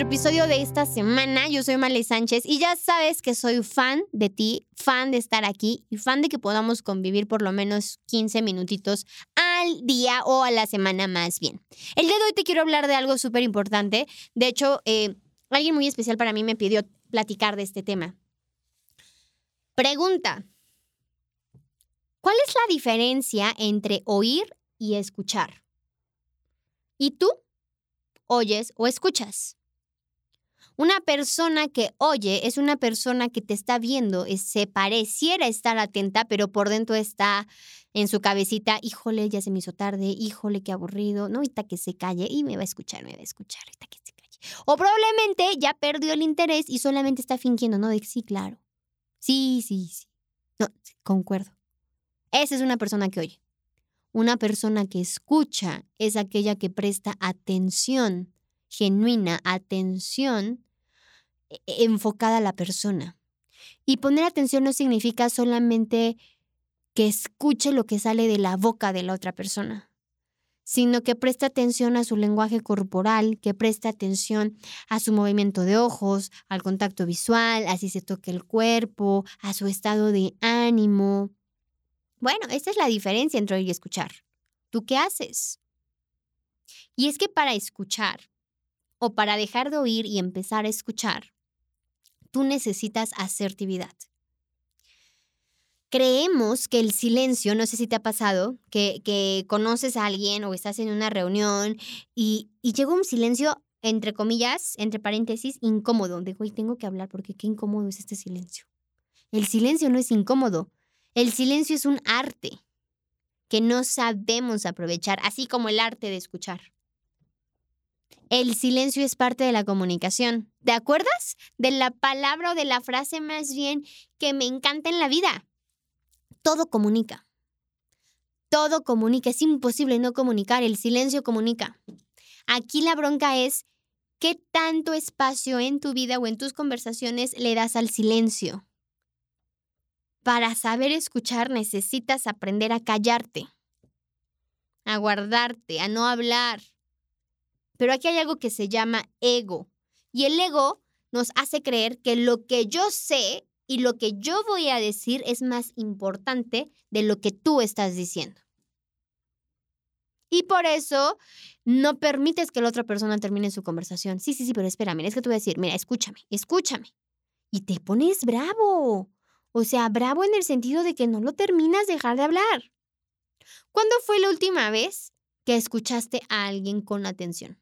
episodio de esta semana. Yo soy Male Sánchez y ya sabes que soy fan de ti, fan de estar aquí y fan de que podamos convivir por lo menos 15 minutitos al día o a la semana más bien. El día de hoy te quiero hablar de algo súper importante. De hecho, eh, alguien muy especial para mí me pidió platicar de este tema. Pregunta. ¿Cuál es la diferencia entre oír y escuchar? ¿Y tú? oyes o escuchas. Una persona que oye es una persona que te está viendo, se pareciera estar atenta, pero por dentro está en su cabecita, híjole, ya se me hizo tarde, híjole, qué aburrido, no, ahorita que se calle y me va a escuchar, me va a escuchar, ahorita que se calle. O probablemente ya perdió el interés y solamente está fingiendo, ¿no? De sí, claro. Sí, sí, sí. No, concuerdo. Esa es una persona que oye. Una persona que escucha es aquella que presta atención, genuina atención enfocada a la persona. Y poner atención no significa solamente que escuche lo que sale de la boca de la otra persona, sino que presta atención a su lenguaje corporal, que presta atención a su movimiento de ojos, al contacto visual, a si se toca el cuerpo, a su estado de ánimo, bueno, esta es la diferencia entre oír y escuchar. ¿Tú qué haces? Y es que para escuchar o para dejar de oír y empezar a escuchar, tú necesitas asertividad. Creemos que el silencio, no sé si te ha pasado, que, que conoces a alguien o estás en una reunión y, y llega un silencio, entre comillas, entre paréntesis, incómodo. Digo, y tengo que hablar porque qué incómodo es este silencio. El silencio no es incómodo, el silencio es un arte que no sabemos aprovechar, así como el arte de escuchar. El silencio es parte de la comunicación. ¿Te acuerdas de la palabra o de la frase más bien que me encanta en la vida? Todo comunica. Todo comunica. Es imposible no comunicar. El silencio comunica. Aquí la bronca es qué tanto espacio en tu vida o en tus conversaciones le das al silencio. Para saber escuchar necesitas aprender a callarte, a guardarte, a no hablar. Pero aquí hay algo que se llama ego. Y el ego nos hace creer que lo que yo sé y lo que yo voy a decir es más importante de lo que tú estás diciendo. Y por eso no permites que la otra persona termine su conversación. Sí, sí, sí, pero espérame, es que te voy a decir, mira, escúchame, escúchame. Y te pones bravo. O sea, bravo en el sentido de que no lo terminas de dejar de hablar. ¿Cuándo fue la última vez que escuchaste a alguien con atención?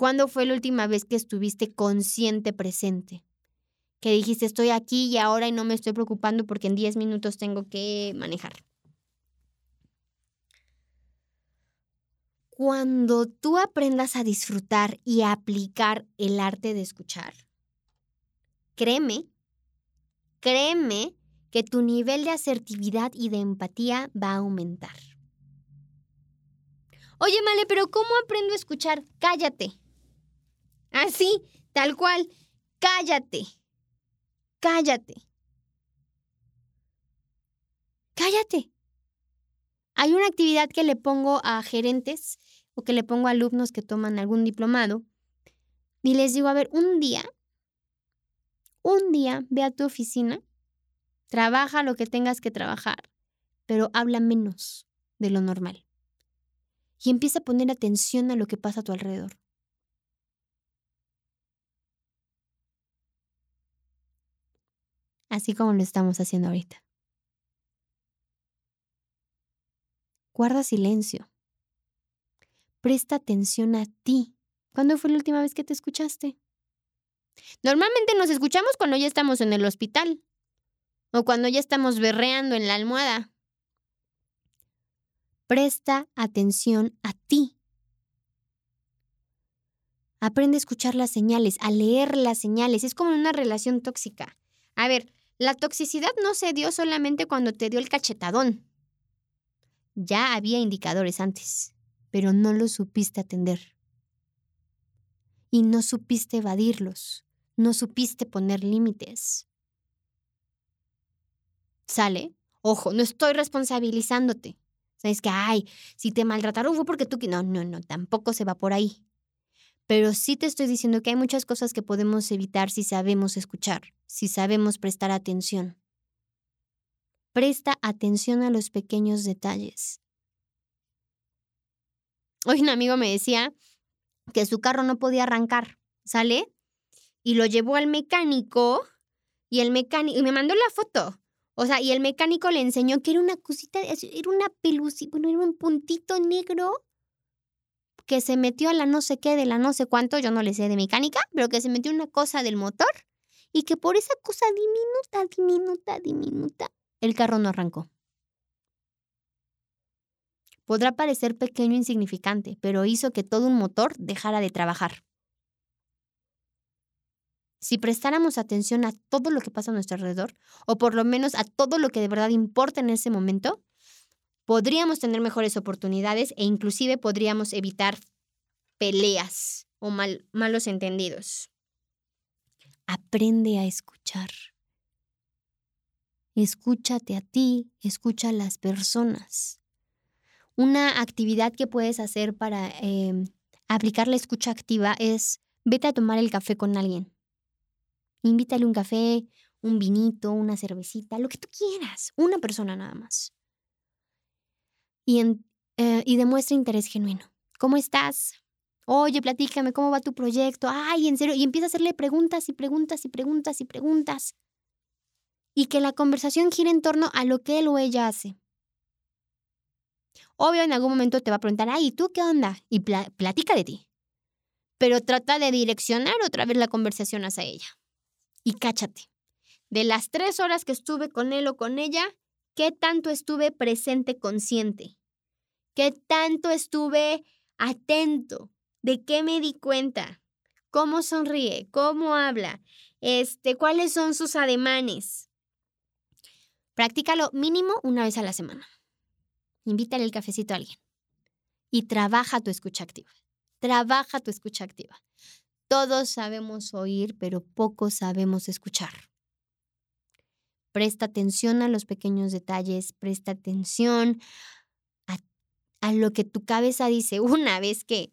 ¿Cuándo fue la última vez que estuviste consciente presente? Que dijiste, estoy aquí y ahora y no me estoy preocupando porque en 10 minutos tengo que manejar. Cuando tú aprendas a disfrutar y a aplicar el arte de escuchar, créeme créeme que tu nivel de asertividad y de empatía va a aumentar. Oye, Male, pero ¿cómo aprendo a escuchar? Cállate. Así, tal cual. Cállate. Cállate. Cállate. Hay una actividad que le pongo a gerentes o que le pongo a alumnos que toman algún diplomado y les digo, a ver, un día un día ve a tu oficina, trabaja lo que tengas que trabajar, pero habla menos de lo normal. Y empieza a poner atención a lo que pasa a tu alrededor. Así como lo estamos haciendo ahorita. Guarda silencio. Presta atención a ti. ¿Cuándo fue la última vez que te escuchaste? Normalmente nos escuchamos cuando ya estamos en el hospital o cuando ya estamos berreando en la almohada. Presta atención a ti. Aprende a escuchar las señales, a leer las señales. Es como una relación tóxica. A ver, la toxicidad no se dio solamente cuando te dio el cachetadón. Ya había indicadores antes, pero no los supiste atender. Y no supiste evadirlos no supiste poner límites. ¿Sale? Ojo, no estoy responsabilizándote. Sabes que, ay, si te maltrataron fue porque tú... No, no, no, tampoco se va por ahí. Pero sí te estoy diciendo que hay muchas cosas que podemos evitar si sabemos escuchar, si sabemos prestar atención. Presta atención a los pequeños detalles. Hoy un amigo me decía que su carro no podía arrancar, ¿sale? Y lo llevó al mecánico y el mecánico, y me mandó la foto. O sea, y el mecánico le enseñó que era una cosita, era una pelucita, bueno, era un puntito negro que se metió a la no sé qué, de la no sé cuánto, yo no le sé de mecánica, pero que se metió una cosa del motor y que por esa cosa diminuta, diminuta, diminuta, el carro no arrancó. Podrá parecer pequeño e insignificante, pero hizo que todo un motor dejara de trabajar. Si prestáramos atención a todo lo que pasa a nuestro alrededor, o por lo menos a todo lo que de verdad importa en ese momento, podríamos tener mejores oportunidades e inclusive podríamos evitar peleas o malos entendidos. Aprende a escuchar. Escúchate a ti, escucha a las personas. Una actividad que puedes hacer para em, aplicar la escucha activa es vete a tomar el café con alguien. Invítale un café, un vinito, una cervecita, lo que tú quieras, una persona nada más. Y, eh, y demuestra interés genuino. ¿Cómo estás? Oye, platícame, ¿cómo va tu proyecto? Ay, en serio. Y empieza a hacerle preguntas y preguntas y preguntas y preguntas. Y que la conversación gire en torno a lo que él o ella hace. Obvio, en algún momento te va a preguntar, ay, ¿tú qué onda? Y platica de ti. Pero trata de direccionar otra vez la conversación hacia ella y cáchate. De las tres horas que estuve con él o con ella, ¿qué tanto estuve presente consciente? ¿Qué tanto estuve atento? ¿De qué me di cuenta? ¿Cómo sonríe? ¿Cómo habla? Este, ¿Cuáles son sus ademanes? Practícalo mínimo una vez a la semana. Invítale el cafecito a alguien. Y trabaja tu escucha activa. Trabaja tu escucha activa. Todos sabemos oír, pero pocos sabemos escuchar. Presta atención a los pequeños detalles, presta atención a, lo que tu cabeza dice una vez que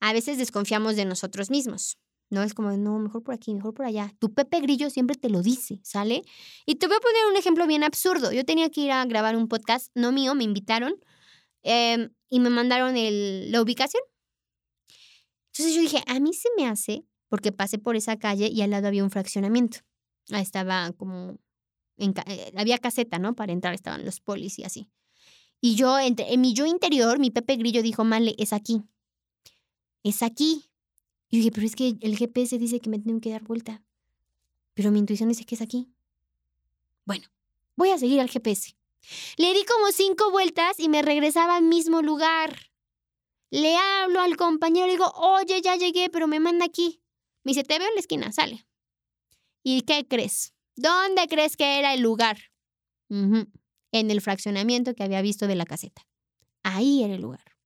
a veces desconfiamos de nosotros mismos. No es como, no, mejor por aquí, mejor por allá. Tu Pepe Grillo siempre te lo dice, ¿sale? Y te voy a poner un ejemplo bien absurdo. Yo tenía que ir a grabar un podcast, no mío, me invitaron em, y me mandaron la ubicación entonces yo dije, a mí se me hace, porque pasé por esa calle y al lado había un fraccionamiento. Ahí estaba como, eh, había caseta, ¿no? Para entrar, estaban los polis y así. Y yo, entre, en mi yo interior, mi Pepe Grillo dijo, Male, es aquí. Es aquí. Y dije, pero es que el GPS dice que me tengo que dar vuelta. Pero mi intuición dice que es aquí. Bueno, voy a seguir al GPS. Le di como cinco vueltas y me regresaba al mismo lugar. Le hablo al compañero y digo, oye, ya llegué, pero me manda aquí. Me dice, te veo en la esquina, sale. ¿Y qué crees? ¿Dónde crees que era el lugar? En el fraccionamiento que había visto de la caseta. Ahí era el lugar.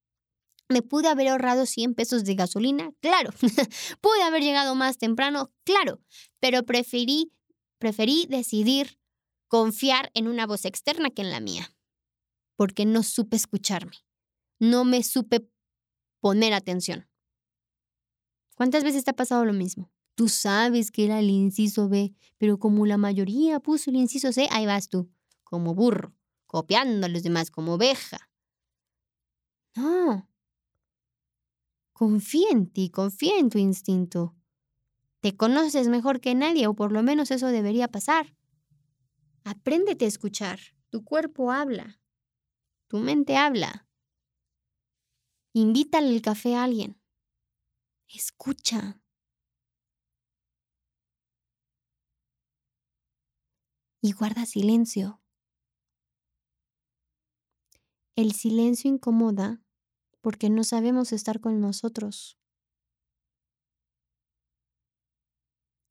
¿Me pude haber ahorrado 100 pesos de gasolina? Claro. ¿Pude haber llegado más temprano? Claro. Pero preferí, preferí decidir confiar en una voz externa que en la mía. Porque no supe escucharme. No me supe poner atención. ¿Cuántas veces te ha pasado lo mismo? Tú sabes que era el inciso B, pero como la mayoría puso el inciso C, ahí vas tú, como burro, copiando a los demás como oveja. No. Confía en ti, confía en tu instinto. Te conoces mejor que nadie, o por lo menos eso debería pasar. Apréndete a escuchar. Tu cuerpo habla. Tu mente habla. Invítale el café a alguien. Escucha. Y guarda silencio. El silencio incomoda porque no sabemos estar con nosotros.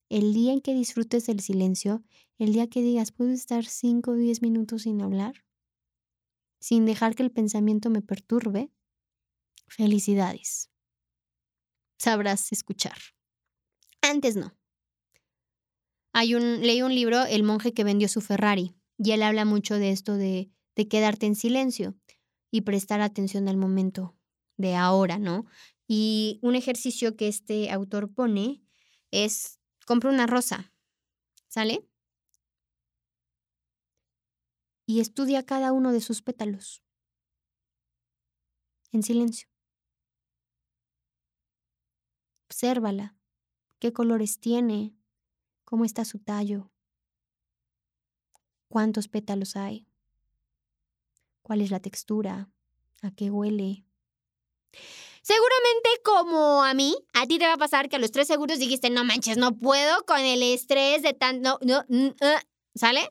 El día en que disfrutes del silencio, el día que digas, puedo estar 5 o 10 minutos sin hablar, sin dejar que el pensamiento me perturbe, Felicidades. Sabrás escuchar. Antes no. Hay un, leí un libro, El monje que vendió su Ferrari, y él habla mucho de esto de, de quedarte en silencio y prestar atención al momento de ahora, ¿no? Y un ejercicio que este autor pone es, compra una rosa, ¿sale? Y estudia cada uno de sus pétalos, en silencio. Obsérvala, qué colores tiene, cómo está su tallo, cuántos pétalos hay, cuál es la textura, a qué huele. Seguramente como a mí, a ti te va a pasar que a los tres segundos dijiste, no manches, no puedo con el estrés de tanto, no, uh", ¿sale?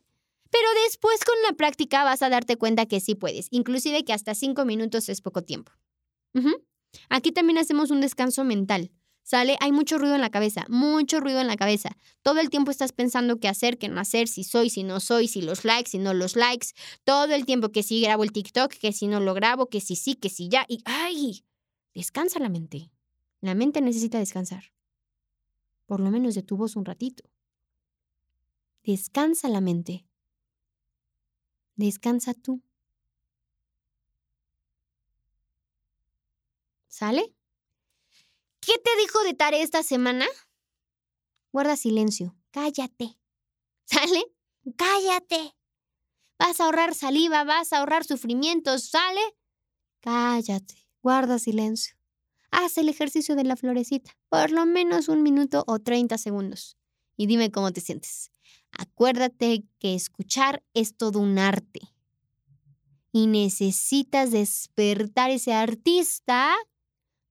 Pero después con la práctica vas a darte cuenta que sí puedes, inclusive que hasta cinco minutos es poco tiempo. Aquí también hacemos un descanso mental. ¿Sale? Hay mucho ruido en la cabeza, mucho ruido en la cabeza. Todo el tiempo estás pensando qué hacer, qué no hacer, si soy, si no soy, si los likes, si no los likes. Todo el tiempo que si grabo el TikTok, que si no lo grabo, que si sí, que si ya. Y ¡ay! Descansa la mente. La mente necesita descansar. Por lo menos de tu voz un ratito. Descansa la mente. Descansa tú. ¿Sale? ¿Qué te dijo de tarea esta semana? Guarda silencio. Cállate. ¿Sale? Cállate. Vas a ahorrar saliva, vas a ahorrar sufrimientos, ¿sale? Cállate. Guarda silencio. Haz el ejercicio de la florecita, por lo menos un minuto o 30 segundos. Y dime cómo te sientes. Acuérdate que escuchar es todo un arte. Y necesitas despertar ese artista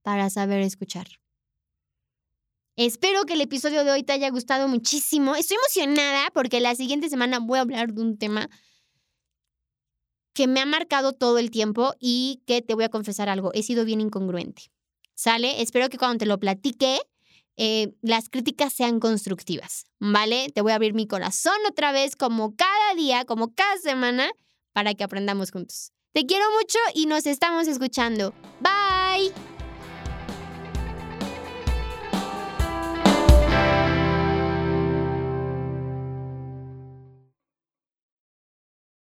para saber escuchar. Espero que el episodio de hoy te haya gustado muchísimo. Estoy emocionada porque la siguiente semana voy a hablar de un tema que me ha marcado todo el tiempo y que te voy a confesar algo, he sido bien incongruente. ¿Sale? Espero que cuando te lo platique, eh, las críticas sean constructivas, ¿vale? Te voy a abrir mi corazón otra vez, como cada día, como cada semana, para que aprendamos juntos. Te quiero mucho y nos estamos escuchando. Bye.